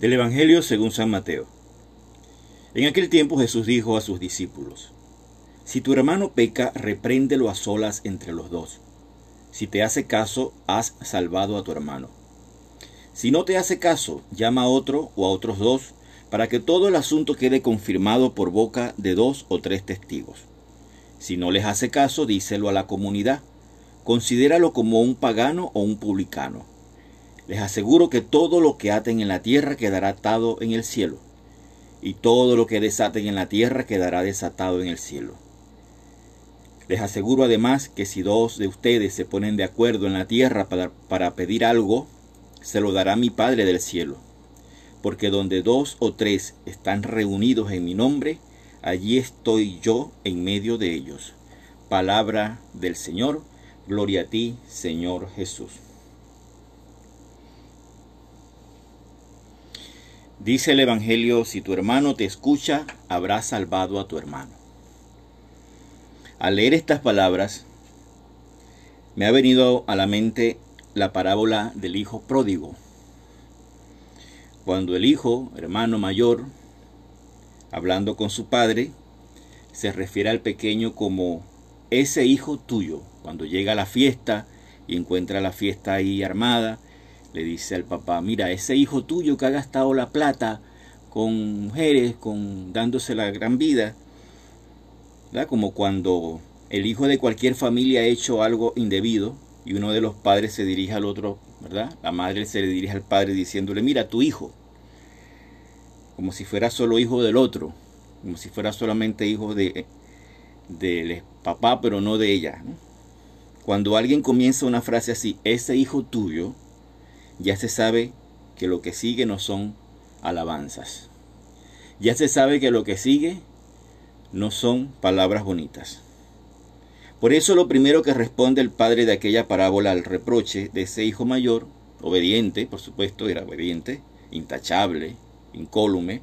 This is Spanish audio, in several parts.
Del Evangelio según San Mateo. En aquel tiempo Jesús dijo a sus discípulos, Si tu hermano peca, repréndelo a solas entre los dos. Si te hace caso, has salvado a tu hermano. Si no te hace caso, llama a otro o a otros dos, para que todo el asunto quede confirmado por boca de dos o tres testigos. Si no les hace caso, díselo a la comunidad. Considéralo como un pagano o un publicano les aseguro que todo lo que aten en la tierra quedará atado en el cielo, y todo lo que desaten en la tierra quedará desatado en el cielo. Les aseguro además que si dos de ustedes se ponen de acuerdo en la tierra para, para pedir algo, se lo dará mi Padre del cielo. Porque donde dos o tres están reunidos en mi nombre, allí estoy yo en medio de ellos. Palabra del Señor, gloria a ti, Señor Jesús. Dice el Evangelio, si tu hermano te escucha, habrás salvado a tu hermano. Al leer estas palabras, me ha venido a la mente la parábola del hijo pródigo. Cuando el hijo, hermano mayor, hablando con su padre, se refiere al pequeño como ese hijo tuyo. Cuando llega a la fiesta y encuentra la fiesta ahí armada, le dice al papá, mira, ese hijo tuyo que ha gastado la plata con mujeres, con dándose la gran vida, ¿verdad? como cuando el hijo de cualquier familia ha hecho algo indebido y uno de los padres se dirige al otro, ¿verdad? La madre se le dirige al padre diciéndole, mira, tu hijo, como si fuera solo hijo del otro, como si fuera solamente hijo de del papá, pero no de ella. Cuando alguien comienza una frase así, ese hijo tuyo, ya se sabe que lo que sigue no son alabanzas. Ya se sabe que lo que sigue no son palabras bonitas. Por eso lo primero que responde el padre de aquella parábola al reproche de ese hijo mayor, obediente, por supuesto, era obediente, intachable, incólume,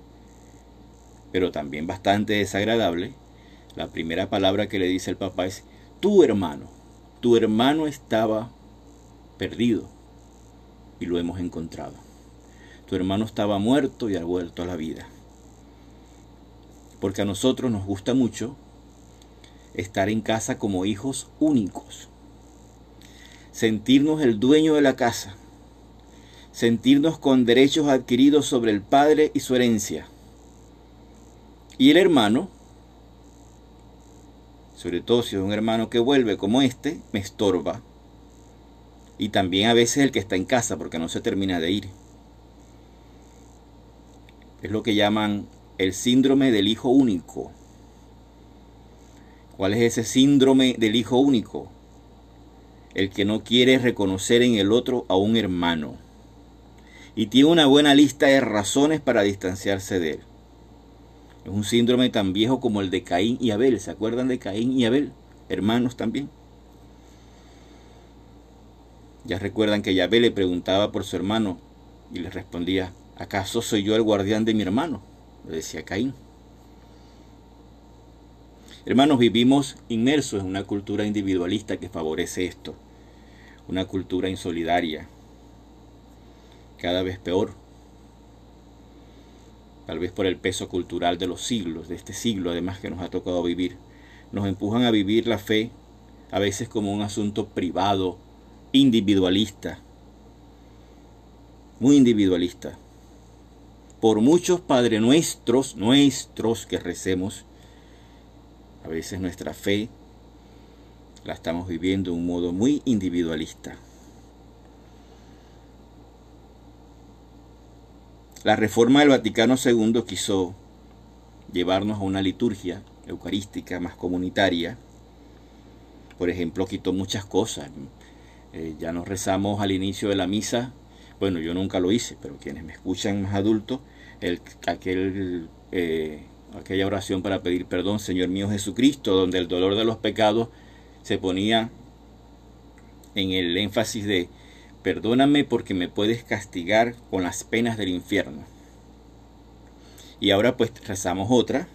pero también bastante desagradable, la primera palabra que le dice el papá es, tu hermano, tu hermano estaba perdido, y lo hemos encontrado. Tu hermano estaba muerto y ha vuelto a la vida. Porque a nosotros nos gusta mucho estar en casa como hijos únicos. Sentirnos el dueño de la casa. Sentirnos con derechos adquiridos sobre el padre y su herencia. Y el hermano, sobre todo si es un hermano que vuelve como este, me estorba, y también a veces el que está en casa porque no se termina de ir. Es lo que llaman el síndrome del hijo único. ¿Cuál es ese síndrome del hijo único? El que no quiere reconocer en el otro a un hermano. Y tiene una buena lista de razones para distanciarse de él. Es un síndrome tan viejo como el de Caín y Abel. ¿Se acuerdan de Caín y Abel? Hermanos también. Ya recuerdan que Yahvé le preguntaba por su hermano y le respondía, ¿acaso soy yo el guardián de mi hermano? Le decía Caín. Hermanos, vivimos inmersos en una cultura individualista que favorece esto, una cultura insolidaria, cada vez peor, tal vez por el peso cultural de los siglos, de este siglo además que nos ha tocado vivir, nos empujan a vivir la fe a veces como un asunto privado, individualista, muy individualista. Por muchos Padre Nuestros, nuestros que recemos, a veces nuestra fe la estamos viviendo de un modo muy individualista. La reforma del Vaticano II quiso llevarnos a una liturgia eucarística más comunitaria. Por ejemplo, quitó muchas cosas. Eh, ya nos rezamos al inicio de la misa, bueno, yo nunca lo hice, pero quienes me escuchan más adultos, el, aquel, eh, aquella oración para pedir perdón, Señor mío Jesucristo, donde el dolor de los pecados se ponía en el énfasis de, perdóname porque me puedes castigar con las penas del infierno. Y ahora pues rezamos otra,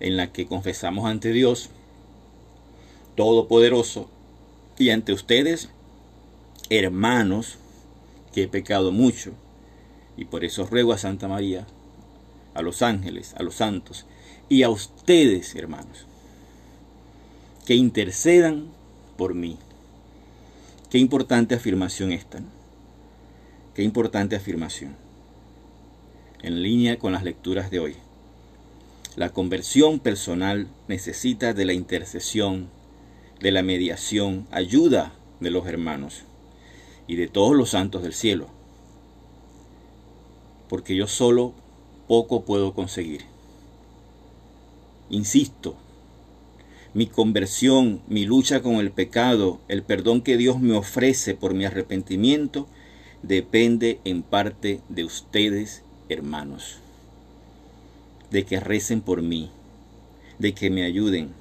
en la que confesamos ante Dios Todopoderoso y ante ustedes hermanos, que he pecado mucho, Y por eso ruego a Santa María, a los ángeles, a los santos y a ustedes, hermanos, que intercedan por mí. Qué importante afirmación esta. Qué importante afirmación. En línea con las lecturas de hoy. La conversión personal necesita de la intercesión, de la mediación, ayuda de los hermanos y de todos los santos del cielo. Porque yo solo poco puedo conseguir. Insisto, mi conversión, mi lucha con el pecado, el perdón que Dios me ofrece por mi arrepentimiento, depende en parte de ustedes, hermanos de que recen por mí, de que me ayuden,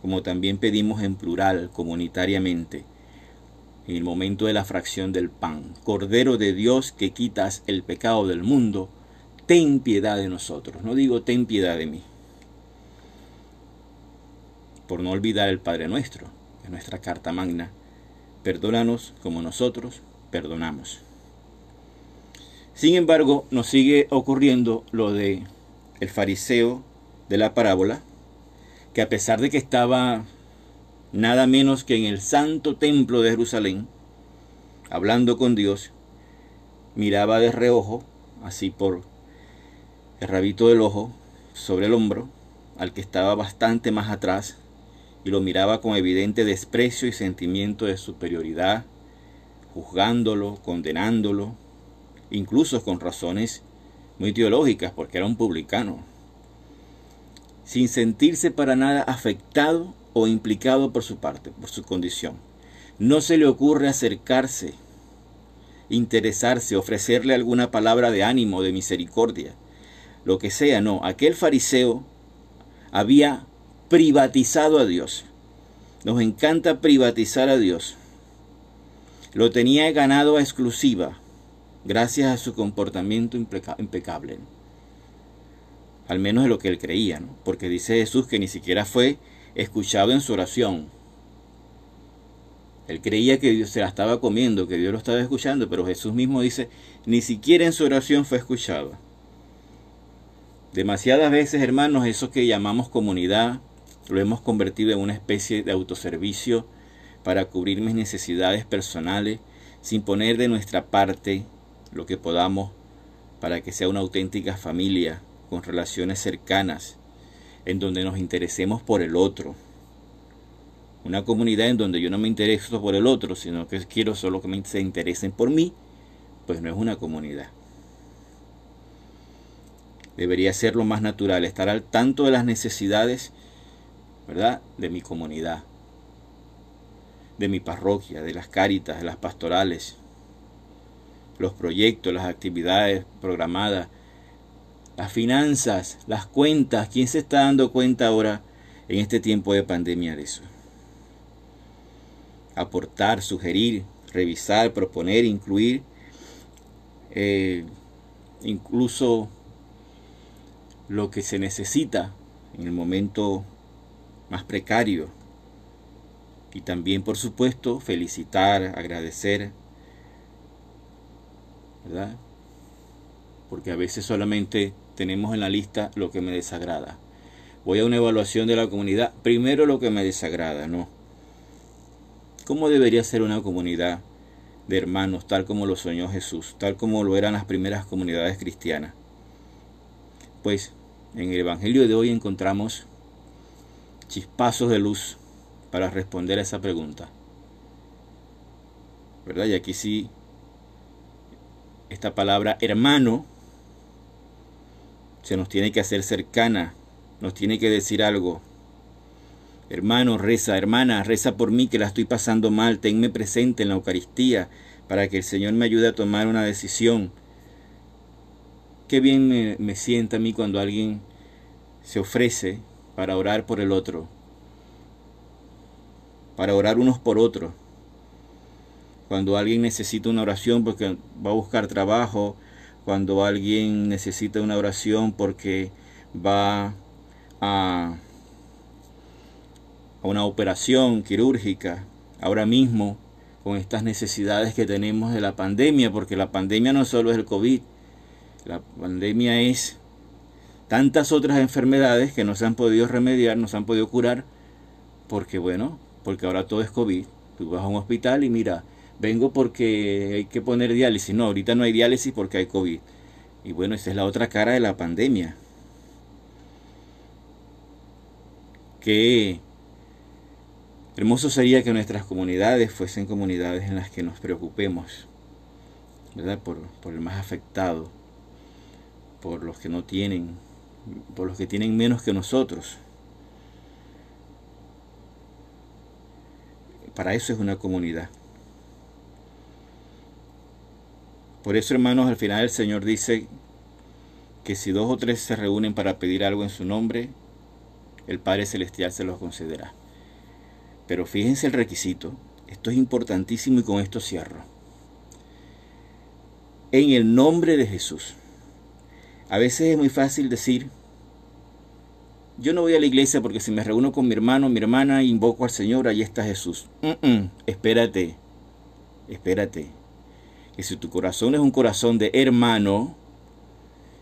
como también pedimos en plural, comunitariamente, en el momento de la fracción del pan. Cordero de Dios que quitas el pecado del mundo, ten piedad de nosotros. No digo ten piedad de mí. Por no olvidar el Padre nuestro, en nuestra carta magna. Perdónanos como nosotros perdonamos. Sin embargo, nos sigue ocurriendo lo de el fariseo de la parábola, que a pesar de que estaba nada menos que en el santo templo de Jerusalén, hablando con Dios, miraba de reojo, así por el rabito del ojo, sobre el hombro, al que estaba bastante más atrás, y lo miraba con evidente desprecio y sentimiento de superioridad, juzgándolo, condenándolo, incluso con razones muy teológicas, porque era un publicano, sin sentirse para nada afectado o implicado por su parte, por su condición. No se le ocurre acercarse, interesarse, ofrecerle alguna palabra de ánimo, de misericordia, lo que sea, no. Aquel fariseo había privatizado a Dios. Nos encanta privatizar a Dios. Lo tenía ganado a exclusiva gracias a su comportamiento impecable. Al menos de lo que él creía, porque dice Jesús que ni siquiera fue escuchado en su oración. Él creía que Dios se la estaba comiendo, que Dios lo estaba escuchando, pero Jesús mismo dice, ni siquiera en su oración fue escuchado. Demasiadas veces, hermanos, eso que llamamos comunidad, lo hemos convertido en una especie de autoservicio para cubrir mis necesidades personales, sin poner de nuestra parte lo que podamos para que sea una auténtica familia con relaciones cercanas, en donde nos interesemos por el otro. Una comunidad en donde yo no me intereso por el otro, sino que quiero solo que se interesen por mí, pues no es una comunidad. Debería ser lo más natural, estar al tanto de las necesidades, ¿verdad?, de mi comunidad, de mi parroquia, de las cáritas, de las pastorales, los proyectos, las actividades programadas, las finanzas, las cuentas. ¿Quién se está dando cuenta ahora en este tiempo de pandemia de eso? Aportar, sugerir, revisar, proponer, incluir, eh, incluso lo que se necesita en el momento más precario. Y también, por supuesto, felicitar, agradecer, ¿verdad? Porque a veces solamente tenemos en la lista lo que me desagrada. Voy a una evaluación de la comunidad, primero lo que me desagrada, ¿no? ¿Cómo debería ser una comunidad de hermanos tal como lo soñó Jesús, tal como lo eran las primeras comunidades cristianas? Pues en el Evangelio de hoy encontramos chispazos de luz para responder a esa pregunta. ¿Verdad? Y aquí sí esta palabra hermano se nos tiene que hacer cercana, nos tiene que decir algo. Hermano, reza, hermana, reza por mí que la estoy pasando mal, tenme presente en la Eucaristía para que el Señor me ayude a tomar una decisión. Qué bien me, me sienta a mí cuando alguien se ofrece para orar por el otro, para orar unos por otros cuando alguien necesita una oración porque va a buscar trabajo, cuando alguien necesita una oración porque va a, una operación quirúrgica, ahora mismo con estas necesidades que tenemos de la pandemia, porque la pandemia no solo es el COVID, La pandemia es tantas otras enfermedades que no se han podido remediar, no se han podido curar, porque bueno, porque ahora todo es COVID. Tú vas a un hospital y mira, vengo porque hay que poner diálisis. No, ahorita no hay diálisis porque hay COVID. Y bueno, esa es la otra cara de la pandemia. Qué hermoso sería que nuestras comunidades fuesen comunidades en las que nos preocupemos, ¿verdad? Por, por el más afectado, por los que no tienen, por los que tienen menos que nosotros. Para eso es una comunidad. Por eso, hermanos, al final el Señor dice que si dos o tres se reúnen para pedir algo en su nombre, el Padre Celestial se los concederá. Pero fíjense el requisito, esto es importantísimo y con esto cierro. En el nombre de Jesús. A veces es muy fácil decir, yo no voy a la iglesia porque si me reúno con mi hermano, mi hermana, invoco al Señor, ahí está Jesús. espérate, espérate que si tu corazón es un corazón de hermano,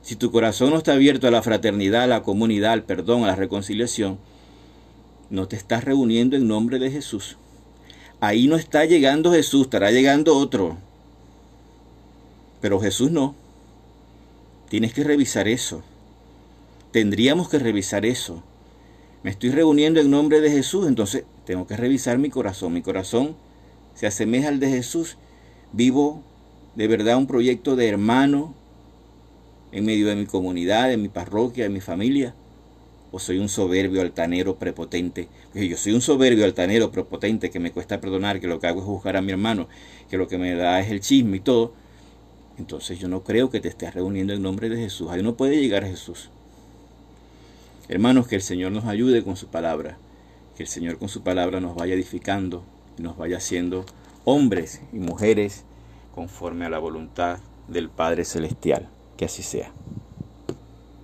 si tu corazón no está abierto a la fraternidad, a la comunidad, al perdón, a la reconciliación, no te estás reuniendo en nombre de Jesús. Ahí no está llegando Jesús, estará llegando otro. Pero Jesús no. Tienes que revisar eso. Tendríamos que revisar eso. Me estoy reuniendo en nombre de Jesús, entonces tengo que revisar mi corazón. Mi corazón se asemeja al de Jesús. Vivo de verdad un proyecto de hermano en medio de mi comunidad, de mi parroquia, de mi familia? ¿O soy un soberbio altanero prepotente? Porque yo soy un soberbio altanero prepotente que me cuesta perdonar, que lo que hago es juzgar a mi hermano, que lo que me da es el chisme y todo. Entonces yo no creo que te estés reuniendo en nombre de Jesús. Ahí no puede llegar Jesús. Hermanos, que el Señor nos ayude con su palabra. Que el Señor con su palabra nos vaya edificando y nos vaya haciendo hombres y mujeres conforme a la voluntad del Padre Celestial. Que así sea.